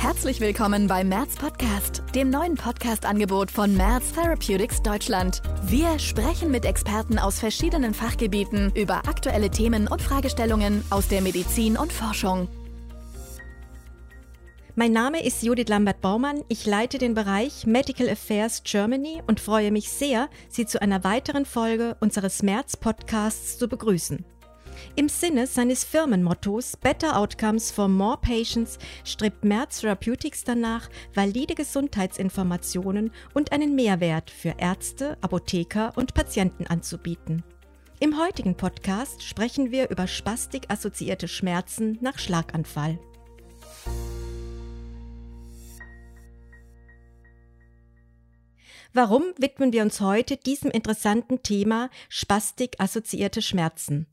Herzlich willkommen beim Merz Podcast, dem neuen Podcast-Angebot von Merz Therapeutics Deutschland. Wir sprechen mit Experten aus verschiedenen Fachgebieten über aktuelle Themen und Fragestellungen aus der Medizin und Forschung. Mein Name ist Judith Lambert-Baumann. Ich leite den Bereich Medical Affairs Germany und freue mich sehr, Sie zu einer weiteren Folge unseres März-Podcasts zu begrüßen. Im Sinne seines Firmenmottos Better Outcomes for More Patients strebt Merz Therapeutics danach, valide Gesundheitsinformationen und einen Mehrwert für Ärzte, Apotheker und Patienten anzubieten. Im heutigen Podcast sprechen wir über spastik-assoziierte Schmerzen nach Schlaganfall. Warum widmen wir uns heute diesem interessanten Thema spastik-assoziierte Schmerzen?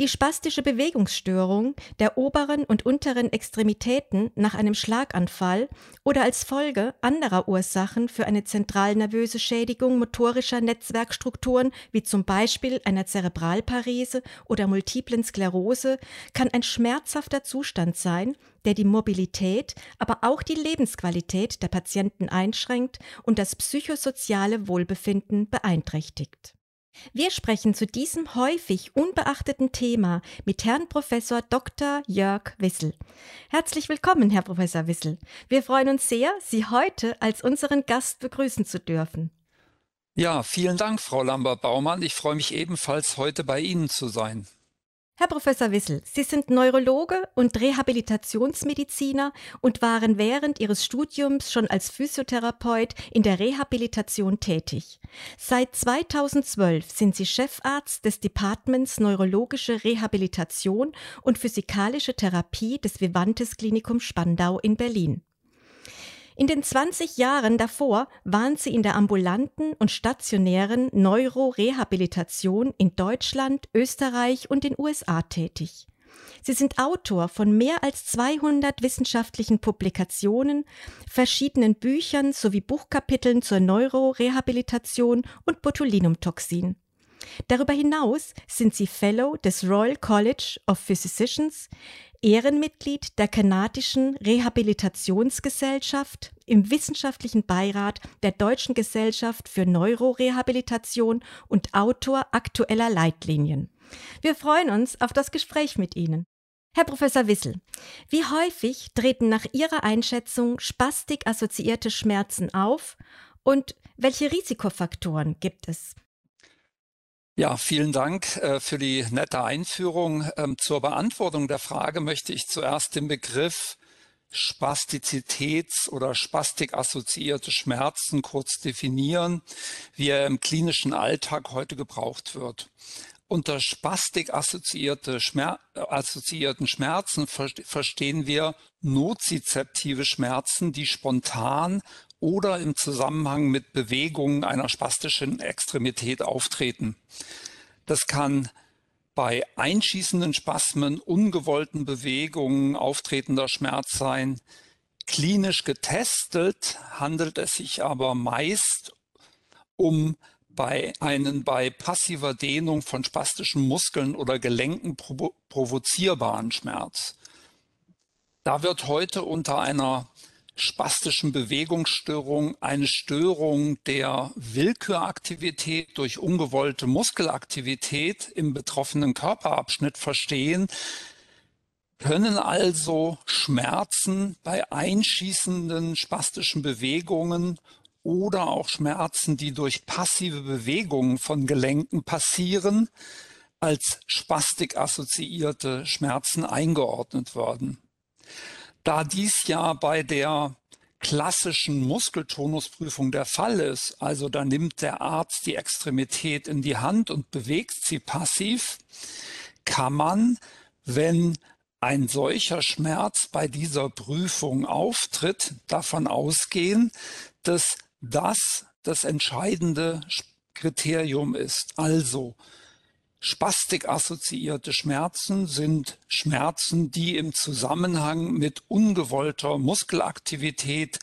Die spastische Bewegungsstörung der oberen und unteren Extremitäten nach einem Schlaganfall oder als Folge anderer Ursachen für eine zentralnervöse Schädigung motorischer Netzwerkstrukturen wie zum Beispiel einer Zerebralparese oder multiplen Sklerose kann ein schmerzhafter Zustand sein, der die Mobilität, aber auch die Lebensqualität der Patienten einschränkt und das psychosoziale Wohlbefinden beeinträchtigt. Wir sprechen zu diesem häufig unbeachteten Thema mit Herrn Professor Dr. Jörg Wissel. Herzlich willkommen, Herr Professor Wissel. Wir freuen uns sehr, Sie heute als unseren Gast begrüßen zu dürfen. Ja, vielen Dank, Frau Lambert-Baumann. Ich freue mich ebenfalls, heute bei Ihnen zu sein. Herr Professor Wissel, Sie sind Neurologe und Rehabilitationsmediziner und waren während Ihres Studiums schon als Physiotherapeut in der Rehabilitation tätig. Seit 2012 sind Sie Chefarzt des Departments Neurologische Rehabilitation und Physikalische Therapie des Vivantes Klinikum Spandau in Berlin. In den 20 Jahren davor waren sie in der ambulanten und stationären Neurorehabilitation in Deutschland, Österreich und den USA tätig. Sie sind Autor von mehr als 200 wissenschaftlichen Publikationen, verschiedenen Büchern sowie Buchkapiteln zur Neurorehabilitation und Botulinumtoxin. Darüber hinaus sind sie Fellow des Royal College of Physicians, Ehrenmitglied der kanadischen Rehabilitationsgesellschaft, im wissenschaftlichen Beirat der Deutschen Gesellschaft für Neurorehabilitation und Autor aktueller Leitlinien. Wir freuen uns auf das Gespräch mit Ihnen. Herr Professor Wissel, wie häufig treten nach Ihrer Einschätzung spastik-assoziierte Schmerzen auf und welche Risikofaktoren gibt es? Ja, vielen Dank äh, für die nette Einführung. Ähm, zur Beantwortung der Frage möchte ich zuerst den Begriff Spastizitäts- oder spastik-assoziierte Schmerzen kurz definieren, wie er im klinischen Alltag heute gebraucht wird. Unter spastik-assoziierte Schmer assoziierten Schmerzen verstehen wir nozizeptive Schmerzen, die spontan oder im Zusammenhang mit Bewegungen einer spastischen Extremität auftreten. Das kann bei einschießenden Spasmen, ungewollten Bewegungen auftretender Schmerz sein. Klinisch getestet handelt es sich aber meist um bei einen bei passiver Dehnung von spastischen Muskeln oder Gelenken provo provozierbaren Schmerz. Da wird heute unter einer spastischen Bewegungsstörung eine Störung der Willküraktivität durch ungewollte Muskelaktivität im betroffenen Körperabschnitt verstehen, können also Schmerzen bei einschießenden spastischen Bewegungen oder auch Schmerzen, die durch passive Bewegungen von Gelenken passieren, als spastik assoziierte Schmerzen eingeordnet werden. Da dies ja bei der klassischen Muskeltonusprüfung der Fall ist, also da nimmt der Arzt die Extremität in die Hand und bewegt sie passiv, kann man, wenn ein solcher Schmerz bei dieser Prüfung auftritt, davon ausgehen, dass das das entscheidende Kriterium ist. Also Spastik-assoziierte Schmerzen sind Schmerzen, die im Zusammenhang mit ungewollter Muskelaktivität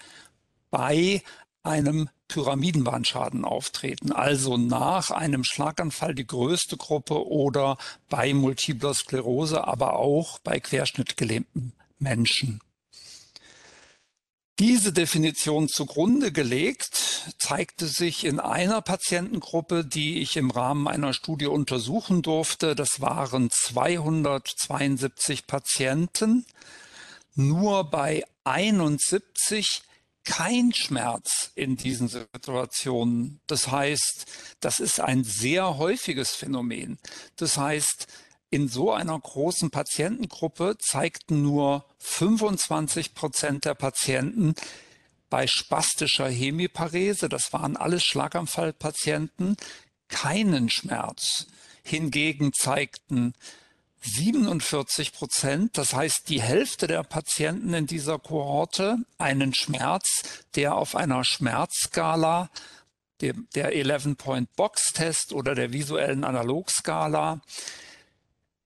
bei einem Pyramidenbandschaden auftreten, also nach einem Schlaganfall die größte Gruppe oder bei multipler Sklerose, aber auch bei querschnittgelähmten Menschen. Diese Definition zugrunde gelegt zeigte sich in einer Patientengruppe, die ich im Rahmen einer Studie untersuchen durfte. Das waren 272 Patienten. Nur bei 71 kein Schmerz in diesen Situationen. Das heißt, das ist ein sehr häufiges Phänomen. Das heißt, in so einer großen Patientengruppe zeigten nur 25 Prozent der Patienten bei spastischer Hemiparese, das waren alles Schlaganfallpatienten, keinen Schmerz. Hingegen zeigten 47 Prozent, das heißt die Hälfte der Patienten in dieser Kohorte, einen Schmerz, der auf einer Schmerzskala, der 11-Point-Box-Test oder der visuellen Analogskala,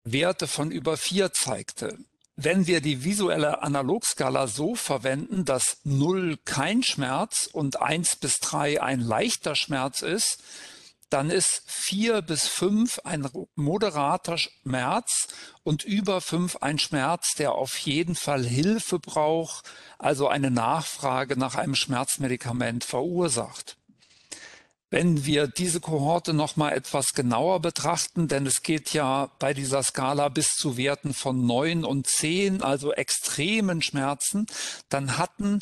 Werte von über vier zeigte. Wenn wir die visuelle Analogskala so verwenden, dass 0 kein Schmerz und 1 bis 3 ein leichter Schmerz ist, dann ist vier bis fünf ein moderater Schmerz und über fünf ein Schmerz, der auf jeden Fall Hilfe braucht, also eine Nachfrage nach einem Schmerzmedikament verursacht. Wenn wir diese Kohorte noch mal etwas genauer betrachten, denn es geht ja bei dieser Skala bis zu Werten von neun und zehn, also extremen Schmerzen, dann hatten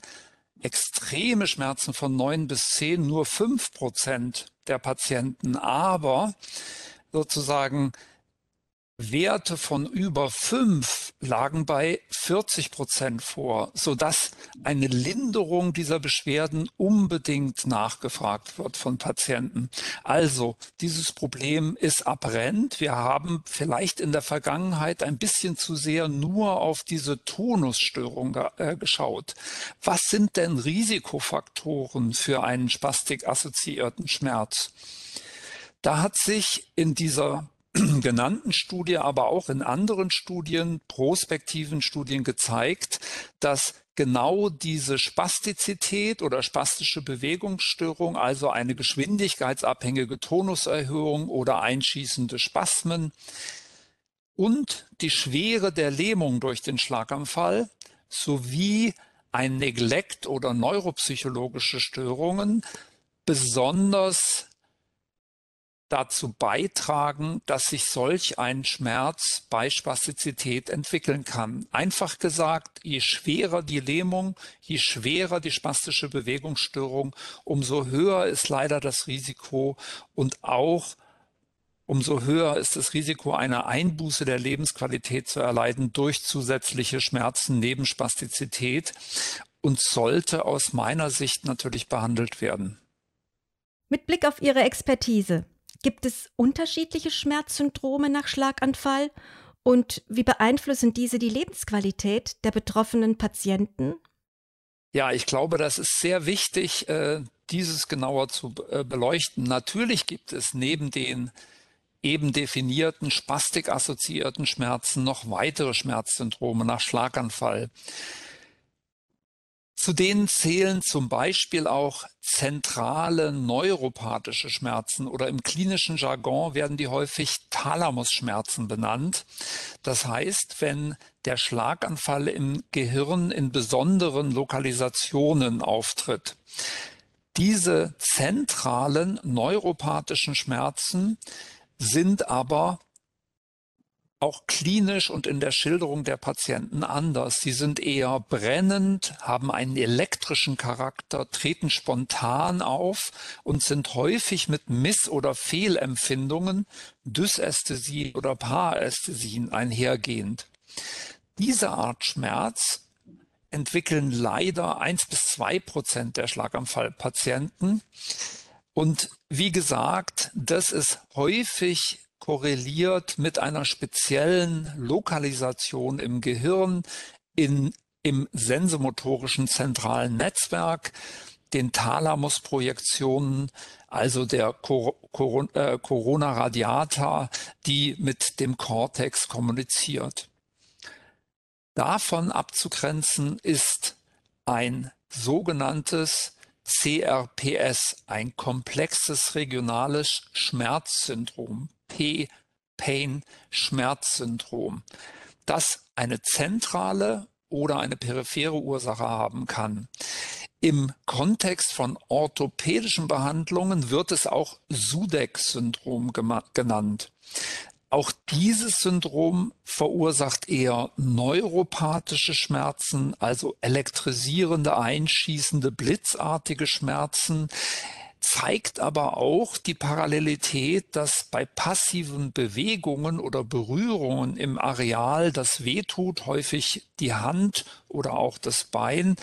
extreme Schmerzen von neun bis zehn nur fünf Prozent der Patienten, aber sozusagen Werte von über fünf lagen bei 40 Prozent vor, sodass eine Linderung dieser Beschwerden unbedingt nachgefragt wird von Patienten. Also dieses Problem ist apparent. Wir haben vielleicht in der Vergangenheit ein bisschen zu sehr nur auf diese Tonusstörung äh, geschaut. Was sind denn Risikofaktoren für einen spastik-assoziierten Schmerz? Da hat sich in dieser genannten Studie, aber auch in anderen Studien, prospektiven Studien gezeigt, dass genau diese Spastizität oder spastische Bewegungsstörung, also eine geschwindigkeitsabhängige Tonuserhöhung oder einschießende Spasmen und die Schwere der Lähmung durch den Schlaganfall sowie ein Neglect oder neuropsychologische Störungen besonders dazu beitragen, dass sich solch ein Schmerz bei Spastizität entwickeln kann. Einfach gesagt, je schwerer die Lähmung, je schwerer die spastische Bewegungsstörung, umso höher ist leider das Risiko und auch umso höher ist das Risiko, eine Einbuße der Lebensqualität zu erleiden durch zusätzliche Schmerzen neben Spastizität und sollte aus meiner Sicht natürlich behandelt werden. Mit Blick auf Ihre Expertise, Gibt es unterschiedliche Schmerzsyndrome nach Schlaganfall? Und wie beeinflussen diese die Lebensqualität der betroffenen Patienten? Ja, ich glaube, das ist sehr wichtig, äh, dieses genauer zu äh, beleuchten. Natürlich gibt es neben den eben definierten spastikassoziierten Schmerzen noch weitere Schmerzsyndrome nach Schlaganfall. Zu denen zählen zum Beispiel auch zentrale neuropathische Schmerzen oder im klinischen Jargon werden die häufig Thalamusschmerzen benannt. Das heißt, wenn der Schlaganfall im Gehirn in besonderen Lokalisationen auftritt. Diese zentralen neuropathischen Schmerzen sind aber auch klinisch und in der Schilderung der Patienten anders. Sie sind eher brennend, haben einen elektrischen Charakter, treten spontan auf und sind häufig mit Miss- oder Fehlempfindungen, Dysästhesie oder Parästhesien einhergehend. Diese Art Schmerz entwickeln leider eins bis zwei Prozent der Schlaganfallpatienten. Und wie gesagt, das ist häufig korreliert mit einer speziellen Lokalisation im Gehirn in, im sensomotorischen zentralen Netzwerk, den Thalamusprojektionen, also der äh, Corona radiata, die mit dem Cortex kommuniziert. Davon abzugrenzen ist ein sogenanntes CRPS, ein komplexes regionales Schmerzsyndrom. P-Pain-Schmerzsyndrom, das eine zentrale oder eine periphere Ursache haben kann. Im Kontext von orthopädischen Behandlungen wird es auch Sudeck-Syndrom genannt. Auch dieses Syndrom verursacht eher neuropathische Schmerzen, also elektrisierende, einschießende, blitzartige Schmerzen, zeigt aber auch die Parallelität, dass bei passiven Bewegungen oder Berührungen im Areal das wehtut, häufig die Hand oder auch das Bein,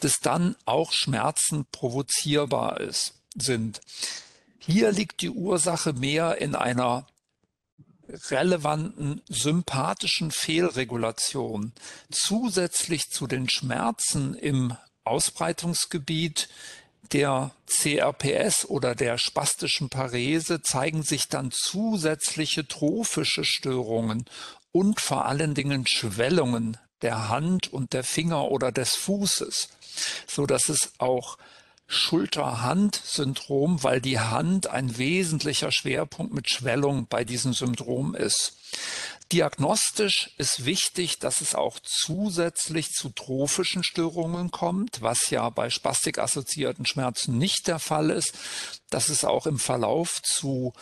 dass dann auch Schmerzen provozierbar ist, sind. Hier liegt die Ursache mehr in einer relevanten sympathischen Fehlregulation zusätzlich zu den Schmerzen im Ausbreitungsgebiet der CRPS oder der spastischen Parese zeigen sich dann zusätzliche trophische Störungen und vor allen Dingen Schwellungen der Hand und der Finger oder des Fußes, so dass es auch Schulter-Hand-Syndrom, weil die Hand ein wesentlicher Schwerpunkt mit Schwellung bei diesem Syndrom ist. Diagnostisch ist wichtig, dass es auch zusätzlich zu trophischen Störungen kommt, was ja bei spastikassoziierten Schmerzen nicht der Fall ist, dass es auch im Verlauf zu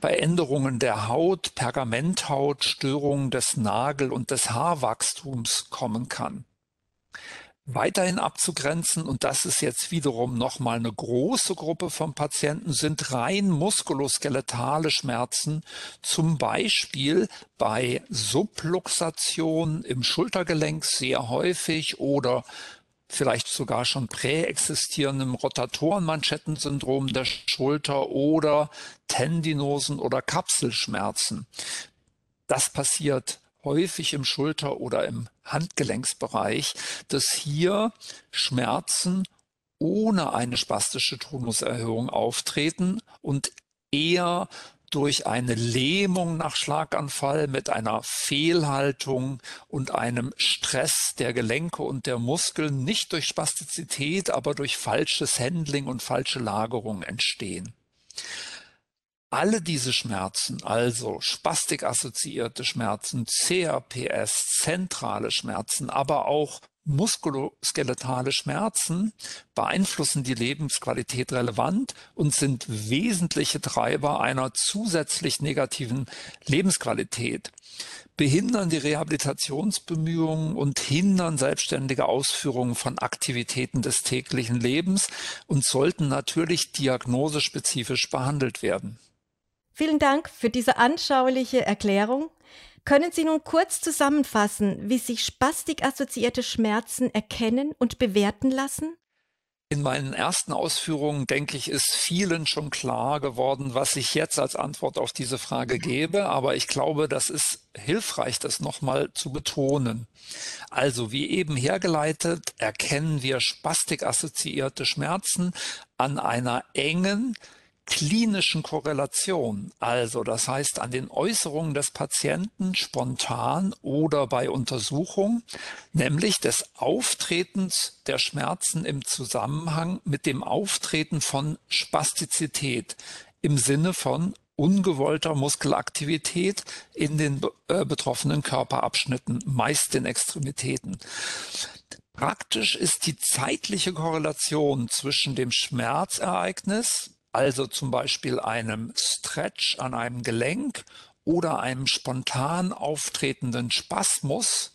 bei Änderungen der Haut, Pergamenthaut, Störungen des Nagel- und des Haarwachstums kommen kann weiterhin abzugrenzen, und das ist jetzt wiederum nochmal eine große Gruppe von Patienten, sind rein muskuloskeletale Schmerzen, zum Beispiel bei Subluxation im Schultergelenk sehr häufig oder vielleicht sogar schon präexistierendem Rotatorenmanschettensyndrom der Schulter oder Tendinosen oder Kapselschmerzen. Das passiert häufig im Schulter- oder im Handgelenksbereich, dass hier Schmerzen ohne eine spastische Tonuserhöhung auftreten und eher durch eine Lähmung nach Schlaganfall mit einer Fehlhaltung und einem Stress der Gelenke und der Muskeln nicht durch Spastizität, aber durch falsches Handling und falsche Lagerung entstehen. Alle diese Schmerzen, also spastikassoziierte Schmerzen, CRPS, zentrale Schmerzen, aber auch muskuloskeletale Schmerzen beeinflussen die Lebensqualität relevant und sind wesentliche Treiber einer zusätzlich negativen Lebensqualität, behindern die Rehabilitationsbemühungen und hindern selbstständige Ausführungen von Aktivitäten des täglichen Lebens und sollten natürlich diagnosespezifisch behandelt werden. Vielen Dank für diese anschauliche Erklärung. Können Sie nun kurz zusammenfassen, wie sich spastikassoziierte Schmerzen erkennen und bewerten lassen? In meinen ersten Ausführungen, denke ich, ist vielen schon klar geworden, was ich jetzt als Antwort auf diese Frage gebe. Aber ich glaube, das ist hilfreich, das nochmal zu betonen. Also, wie eben hergeleitet, erkennen wir spastikassoziierte Schmerzen an einer engen, klinischen Korrelation, also das heißt an den Äußerungen des Patienten spontan oder bei Untersuchung, nämlich des Auftretens der Schmerzen im Zusammenhang mit dem Auftreten von Spastizität im Sinne von ungewollter Muskelaktivität in den äh, betroffenen Körperabschnitten, meist den Extremitäten. Praktisch ist die zeitliche Korrelation zwischen dem Schmerzereignis, also zum Beispiel einem Stretch an einem Gelenk oder einem spontan auftretenden Spasmus,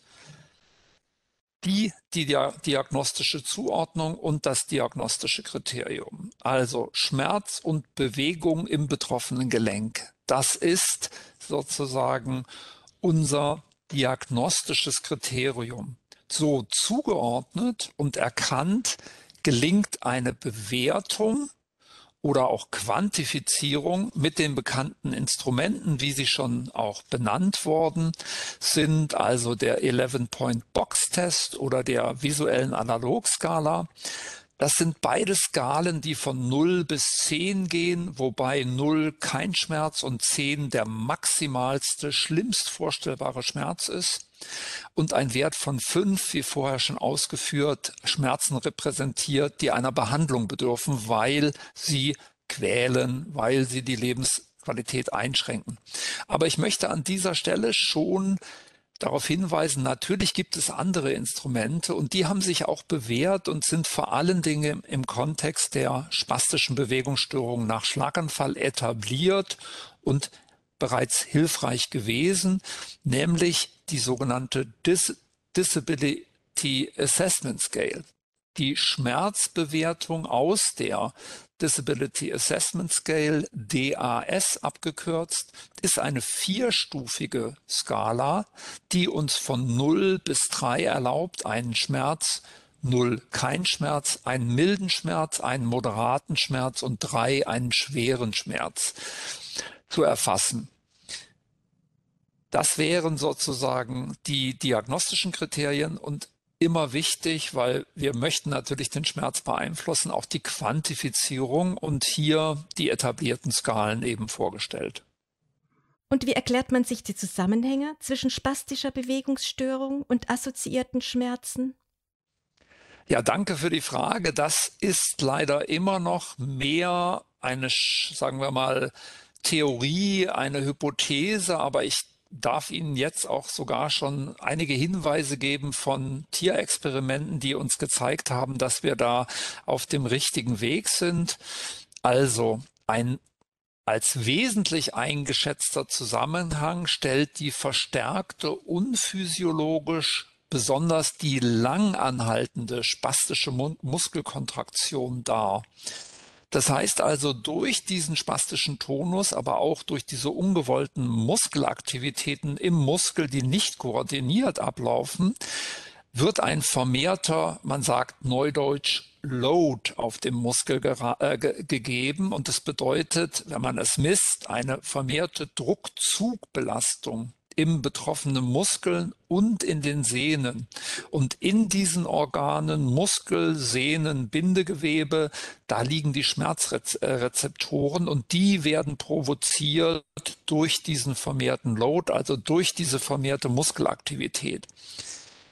die, die diagnostische Zuordnung und das diagnostische Kriterium. Also Schmerz und Bewegung im betroffenen Gelenk. Das ist sozusagen unser diagnostisches Kriterium. So zugeordnet und erkannt gelingt eine Bewertung oder auch Quantifizierung mit den bekannten Instrumenten, wie sie schon auch benannt worden sind, also der 11-Point-Box-Test oder der visuellen Analogskala. Das sind beide Skalen, die von 0 bis 10 gehen, wobei 0 kein Schmerz und 10 der maximalste, schlimmst vorstellbare Schmerz ist und ein Wert von fünf, wie vorher schon ausgeführt, Schmerzen repräsentiert, die einer Behandlung bedürfen, weil sie quälen, weil sie die Lebensqualität einschränken. Aber ich möchte an dieser Stelle schon darauf hinweisen, natürlich gibt es andere Instrumente und die haben sich auch bewährt und sind vor allen Dingen im Kontext der spastischen Bewegungsstörungen nach Schlaganfall etabliert und bereits hilfreich gewesen, nämlich die sogenannte Dis Disability Assessment Scale. Die Schmerzbewertung aus der Disability Assessment Scale, DAS abgekürzt, ist eine vierstufige Skala, die uns von 0 bis 3 erlaubt, einen Schmerz, 0 kein Schmerz, einen milden Schmerz, einen moderaten Schmerz und 3 einen schweren Schmerz zu erfassen. Das wären sozusagen die diagnostischen Kriterien und immer wichtig, weil wir möchten natürlich den Schmerz beeinflussen, auch die Quantifizierung und hier die etablierten Skalen eben vorgestellt. Und wie erklärt man sich die Zusammenhänge zwischen spastischer Bewegungsstörung und assoziierten Schmerzen? Ja, danke für die Frage. Das ist leider immer noch mehr eine, sagen wir mal, Theorie, eine Hypothese, aber ich darf Ihnen jetzt auch sogar schon einige Hinweise geben von Tierexperimenten, die uns gezeigt haben, dass wir da auf dem richtigen Weg sind. Also ein als wesentlich eingeschätzter Zusammenhang stellt die verstärkte unphysiologisch besonders die langanhaltende spastische Muskelkontraktion dar. Das heißt also, durch diesen spastischen Tonus, aber auch durch diese ungewollten Muskelaktivitäten im Muskel, die nicht koordiniert ablaufen, wird ein vermehrter, man sagt neudeutsch, Load auf dem Muskel äh, gegeben. Und das bedeutet, wenn man es misst, eine vermehrte Druckzugbelastung im betroffenen Muskeln und in den Sehnen. Und in diesen Organen, Muskel, Sehnen, Bindegewebe, da liegen die Schmerzrezeptoren und die werden provoziert durch diesen vermehrten Load, also durch diese vermehrte Muskelaktivität.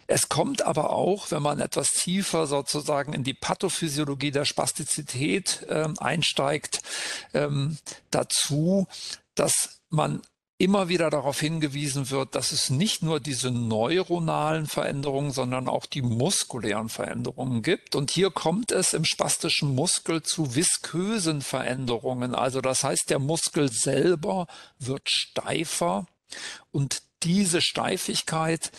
Es kommt aber auch, wenn man etwas tiefer sozusagen in die Pathophysiologie der Spastizität äh, einsteigt, ähm, dazu, dass man immer wieder darauf hingewiesen wird, dass es nicht nur diese neuronalen Veränderungen, sondern auch die muskulären Veränderungen gibt. Und hier kommt es im spastischen Muskel zu viskösen Veränderungen. Also das heißt, der Muskel selber wird steifer und diese Steifigkeit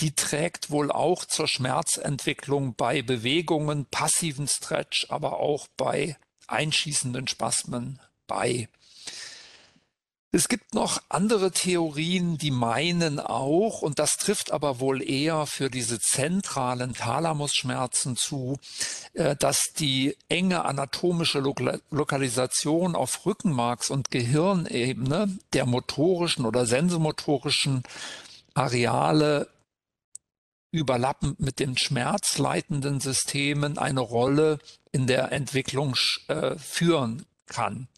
die trägt wohl auch zur Schmerzentwicklung bei Bewegungen, passiven Stretch, aber auch bei einschießenden Spasmen bei. Es gibt noch andere Theorien, die meinen auch, und das trifft aber wohl eher für diese zentralen Thalamusschmerzen zu, äh, dass die enge anatomische Lokalisation auf Rückenmarks- und Gehirnebene der motorischen oder sensomotorischen Areale überlappend mit den schmerzleitenden Systemen eine Rolle in der Entwicklung äh, führen kann.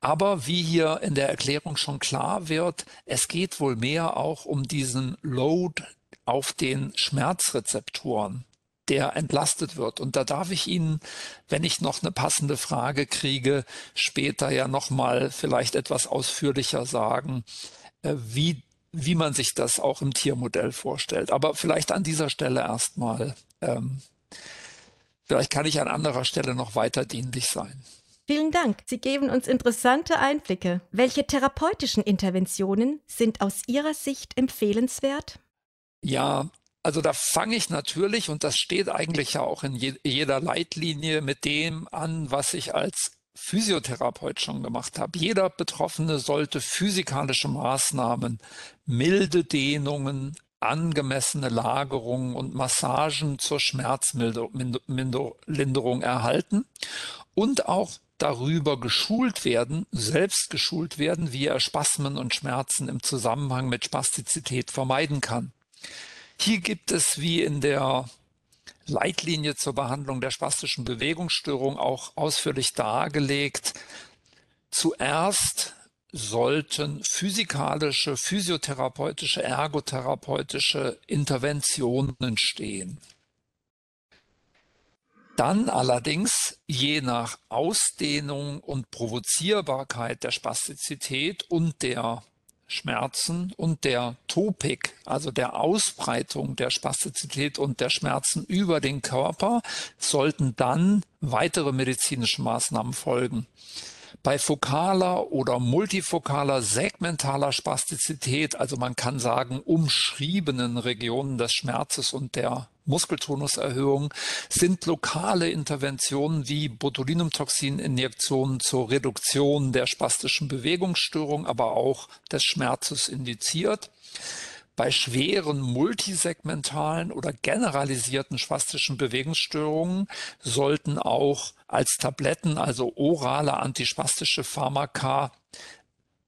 Aber wie hier in der Erklärung schon klar wird, es geht wohl mehr auch um diesen Load auf den Schmerzrezeptoren, der entlastet wird. Und da darf ich Ihnen, wenn ich noch eine passende Frage kriege, später ja nochmal vielleicht etwas ausführlicher sagen, äh, wie, wie man sich das auch im Tiermodell vorstellt. Aber vielleicht an dieser Stelle erstmal. Ähm, vielleicht kann ich an anderer Stelle noch weiter dienlich sein. Vielen Dank. Sie geben uns interessante Einblicke. Welche therapeutischen Interventionen sind aus Ihrer Sicht empfehlenswert? Ja, also da fange ich natürlich, und das steht eigentlich ja auch in je jeder Leitlinie, mit dem an, was ich als Physiotherapeut schon gemacht habe. Jeder Betroffene sollte physikalische Maßnahmen, milde Dehnungen, angemessene Lagerungen und Massagen zur Schmerzlinderung erhalten und auch darüber geschult werden, selbst geschult werden, wie er Spasmen und Schmerzen im Zusammenhang mit Spastizität vermeiden kann. Hier gibt es wie in der Leitlinie zur Behandlung der spastischen Bewegungsstörung auch ausführlich dargelegt. Zuerst sollten physikalische, physiotherapeutische, ergotherapeutische Interventionen stehen. Dann allerdings je nach Ausdehnung und Provozierbarkeit der Spastizität und der Schmerzen und der Topik, also der Ausbreitung der Spastizität und der Schmerzen über den Körper, sollten dann weitere medizinische Maßnahmen folgen. Bei fokaler oder multifokaler segmentaler Spastizität, also man kann sagen umschriebenen Regionen des Schmerzes und der Muskeltonuserhöhung sind lokale Interventionen wie Botulinumtoxininjektionen zur Reduktion der spastischen Bewegungsstörung, aber auch des Schmerzes indiziert. Bei schweren multisegmentalen oder generalisierten spastischen Bewegungsstörungen sollten auch als Tabletten, also orale antispastische Pharmaka,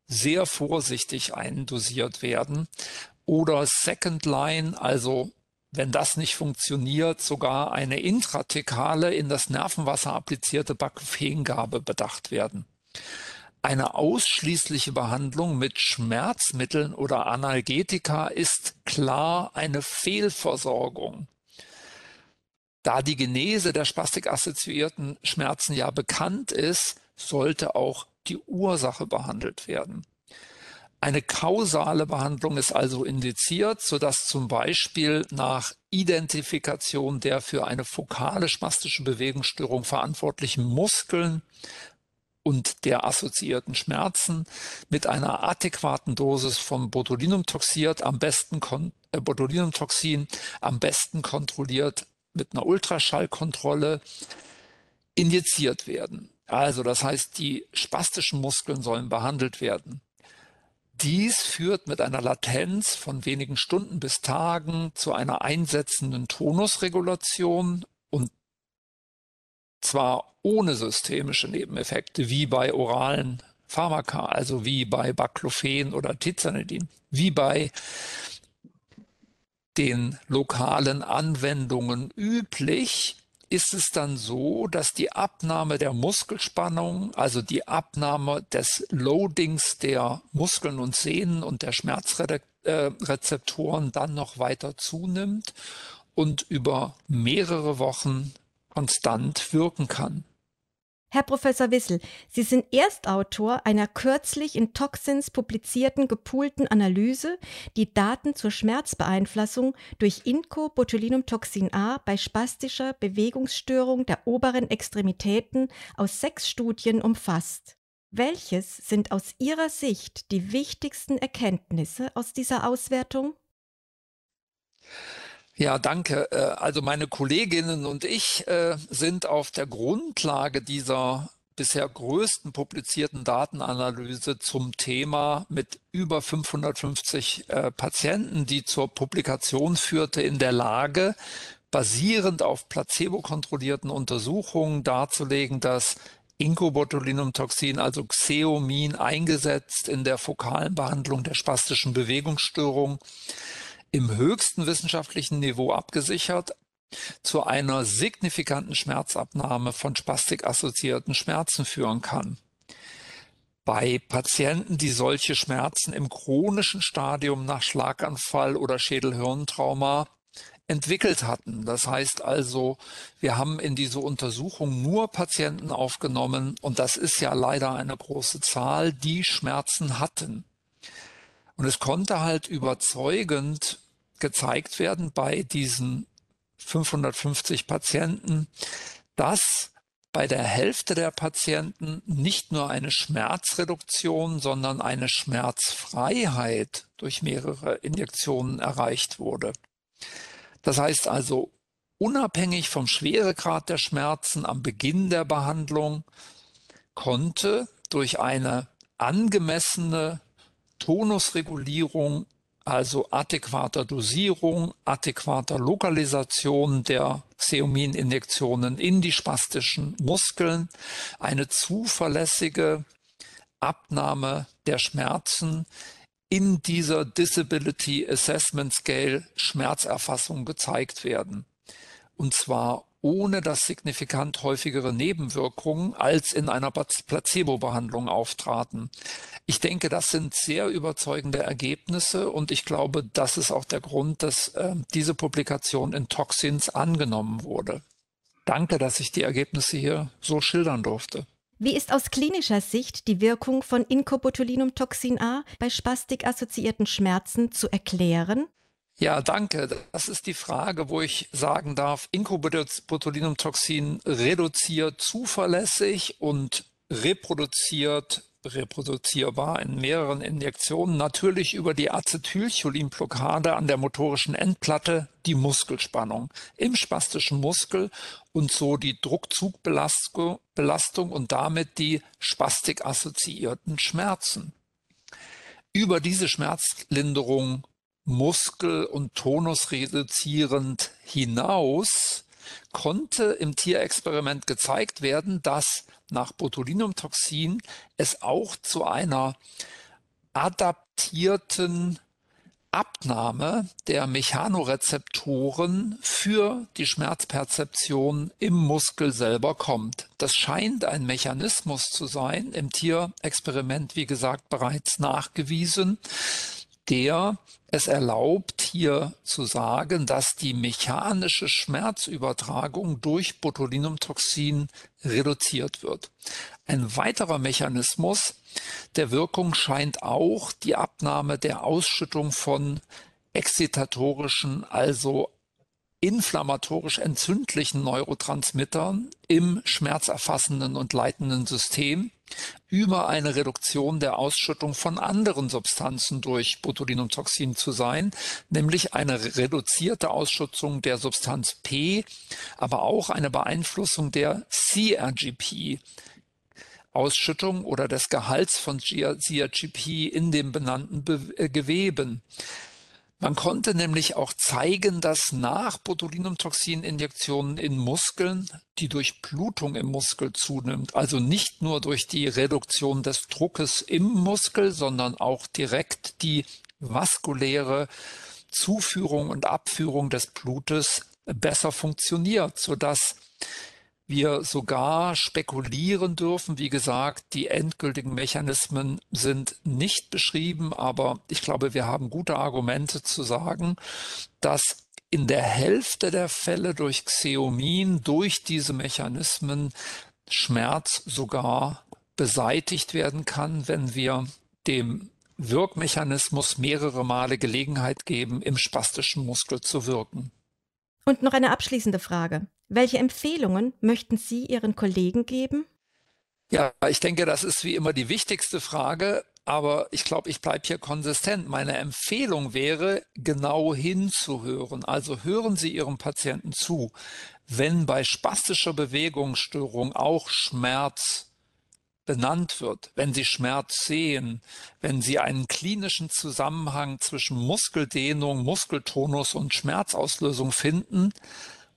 sehr vorsichtig eindosiert werden. Oder Second Line, also wenn das nicht funktioniert, sogar eine intratekale in das Nervenwasser applizierte Baclofengabe bedacht werden. Eine ausschließliche Behandlung mit Schmerzmitteln oder Analgetika ist klar eine Fehlversorgung. Da die Genese der spastikassoziierten Schmerzen ja bekannt ist, sollte auch die Ursache behandelt werden. Eine kausale Behandlung ist also indiziert, sodass zum Beispiel nach Identifikation der für eine fokale spastische Bewegungsstörung verantwortlichen Muskeln und der assoziierten Schmerzen mit einer adäquaten Dosis von Botulinumtoxin am besten äh, Botulinumtoxin am besten kontrolliert mit einer Ultraschallkontrolle injiziert werden. Also das heißt, die spastischen Muskeln sollen behandelt werden. Dies führt mit einer Latenz von wenigen Stunden bis Tagen zu einer einsetzenden Tonusregulation und zwar ohne systemische Nebeneffekte wie bei oralen Pharmaka, also wie bei Baclofen oder Tizanidin, wie bei den lokalen Anwendungen üblich, ist es dann so, dass die Abnahme der Muskelspannung, also die Abnahme des Loadings der Muskeln und Sehnen und der Schmerzrezeptoren dann noch weiter zunimmt und über mehrere Wochen konstant wirken kann. Herr Professor Wissel, Sie sind Erstautor einer kürzlich in Toxins publizierten gepoolten Analyse, die Daten zur Schmerzbeeinflussung durch Incobotulinumtoxin A bei spastischer Bewegungsstörung der oberen Extremitäten aus sechs Studien umfasst. Welches sind aus Ihrer Sicht die wichtigsten Erkenntnisse aus dieser Auswertung? Ja, danke. Äh, also meine Kolleginnen und ich äh, sind auf der Grundlage dieser bisher größten publizierten Datenanalyse zum Thema mit über 550 äh, Patienten, die zur Publikation führte, in der Lage, basierend auf placebo-kontrollierten Untersuchungen darzulegen, dass Incobotulinumtoxin, also Xeomin, eingesetzt in der fokalen Behandlung der spastischen Bewegungsstörung im höchsten wissenschaftlichen Niveau abgesichert, zu einer signifikanten Schmerzabnahme von spastikassoziierten Schmerzen führen kann. Bei Patienten, die solche Schmerzen im chronischen Stadium nach Schlaganfall oder Schädelhirntrauma entwickelt hatten. Das heißt also, wir haben in diese Untersuchung nur Patienten aufgenommen und das ist ja leider eine große Zahl, die Schmerzen hatten. Und es konnte halt überzeugend gezeigt werden bei diesen 550 Patienten, dass bei der Hälfte der Patienten nicht nur eine Schmerzreduktion, sondern eine Schmerzfreiheit durch mehrere Injektionen erreicht wurde. Das heißt also, unabhängig vom Schweregrad der Schmerzen am Beginn der Behandlung konnte durch eine angemessene Tonusregulierung also adäquater Dosierung, adäquater Lokalisation der Xeomin-Injektionen in die spastischen Muskeln, eine zuverlässige Abnahme der Schmerzen in dieser Disability Assessment Scale Schmerzerfassung gezeigt werden. Und zwar ohne dass signifikant häufigere Nebenwirkungen als in einer Placebo-Behandlung auftraten. Ich denke, das sind sehr überzeugende Ergebnisse und ich glaube, das ist auch der Grund, dass äh, diese Publikation in Toxins angenommen wurde. Danke, dass ich die Ergebnisse hier so schildern durfte. Wie ist aus klinischer Sicht die Wirkung von Incobotulinumtoxin A bei spastik-assoziierten Schmerzen zu erklären? Ja, danke. Das ist die Frage, wo ich sagen darf, Incobotulinumtoxin reduziert zuverlässig und reproduziert reproduzierbar in mehreren Injektionen, natürlich über die Acetylcholinblockade an der motorischen Endplatte die Muskelspannung im spastischen Muskel und so die Druckzugbelastung und damit die spastik-assoziierten Schmerzen. Über diese Schmerzlinderung muskel- und tonusreduzierend hinaus konnte im Tierexperiment gezeigt werden, dass nach Botulinumtoxin es auch zu einer adaptierten Abnahme der Mechanorezeptoren für die Schmerzperzeption im Muskel selber kommt. Das scheint ein Mechanismus zu sein, im Tierexperiment, wie gesagt, bereits nachgewiesen, der es erlaubt, hier zu sagen, dass die mechanische Schmerzübertragung durch Botulinumtoxin reduziert wird. Ein weiterer Mechanismus der Wirkung scheint auch die Abnahme der Ausschüttung von exzitatorischen, also inflammatorisch entzündlichen Neurotransmittern im schmerzerfassenden und leitenden System über eine Reduktion der Ausschüttung von anderen Substanzen durch Botulinumtoxin zu sein, nämlich eine reduzierte Ausschüttung der Substanz P, aber auch eine Beeinflussung der CRGP. Ausschüttung oder des Gehalts von CRGP in dem benannten Be äh, Geweben. Man konnte nämlich auch zeigen, dass nach Botulinumtoxin-Injektionen in Muskeln die Durchblutung im Muskel zunimmt. Also nicht nur durch die Reduktion des Druckes im Muskel, sondern auch direkt die vaskuläre Zuführung und Abführung des Blutes besser funktioniert, sodass wir sogar spekulieren dürfen. Wie gesagt, die endgültigen Mechanismen sind nicht beschrieben, aber ich glaube, wir haben gute Argumente zu sagen, dass in der Hälfte der Fälle durch Xeomin, durch diese Mechanismen Schmerz sogar beseitigt werden kann, wenn wir dem Wirkmechanismus mehrere Male Gelegenheit geben, im spastischen Muskel zu wirken. Und noch eine abschließende Frage. Welche Empfehlungen möchten Sie Ihren Kollegen geben? Ja, ich denke, das ist wie immer die wichtigste Frage, aber ich glaube, ich bleibe hier konsistent. Meine Empfehlung wäre, genau hinzuhören. Also hören Sie Ihrem Patienten zu. Wenn bei spastischer Bewegungsstörung auch Schmerz benannt wird, wenn Sie Schmerz sehen, wenn Sie einen klinischen Zusammenhang zwischen Muskeldehnung, Muskeltonus und Schmerzauslösung finden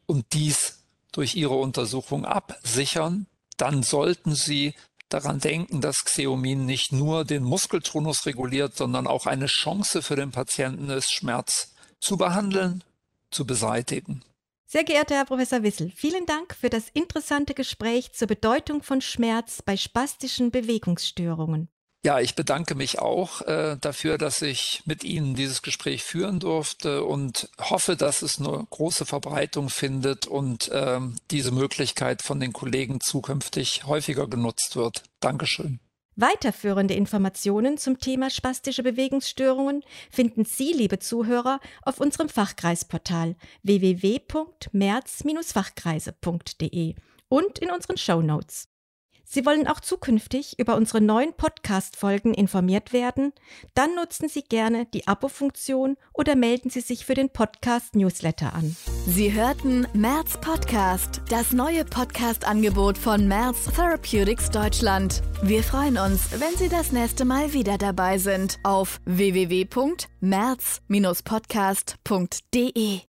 und dies durch ihre Untersuchung absichern, dann sollten sie daran denken, dass Xeomin nicht nur den Muskeltonus reguliert, sondern auch eine Chance für den Patienten ist, Schmerz zu behandeln, zu beseitigen. Sehr geehrter Herr Professor Wissel, vielen Dank für das interessante Gespräch zur Bedeutung von Schmerz bei spastischen Bewegungsstörungen. Ja, ich bedanke mich auch äh, dafür, dass ich mit Ihnen dieses Gespräch führen durfte und hoffe, dass es eine große Verbreitung findet und äh, diese Möglichkeit von den Kollegen zukünftig häufiger genutzt wird. Dankeschön. Weiterführende Informationen zum Thema spastische Bewegungsstörungen finden Sie, liebe Zuhörer, auf unserem Fachkreisportal www.merz-fachkreise.de und in unseren Show Notes. Sie wollen auch zukünftig über unsere neuen Podcast-Folgen informiert werden? Dann nutzen Sie gerne die Abo-Funktion oder melden Sie sich für den Podcast-Newsletter an. Sie hörten Merz Podcast, das neue Podcast-Angebot von Merz Therapeutics Deutschland. Wir freuen uns, wenn Sie das nächste Mal wieder dabei sind auf www.merz-podcast.de.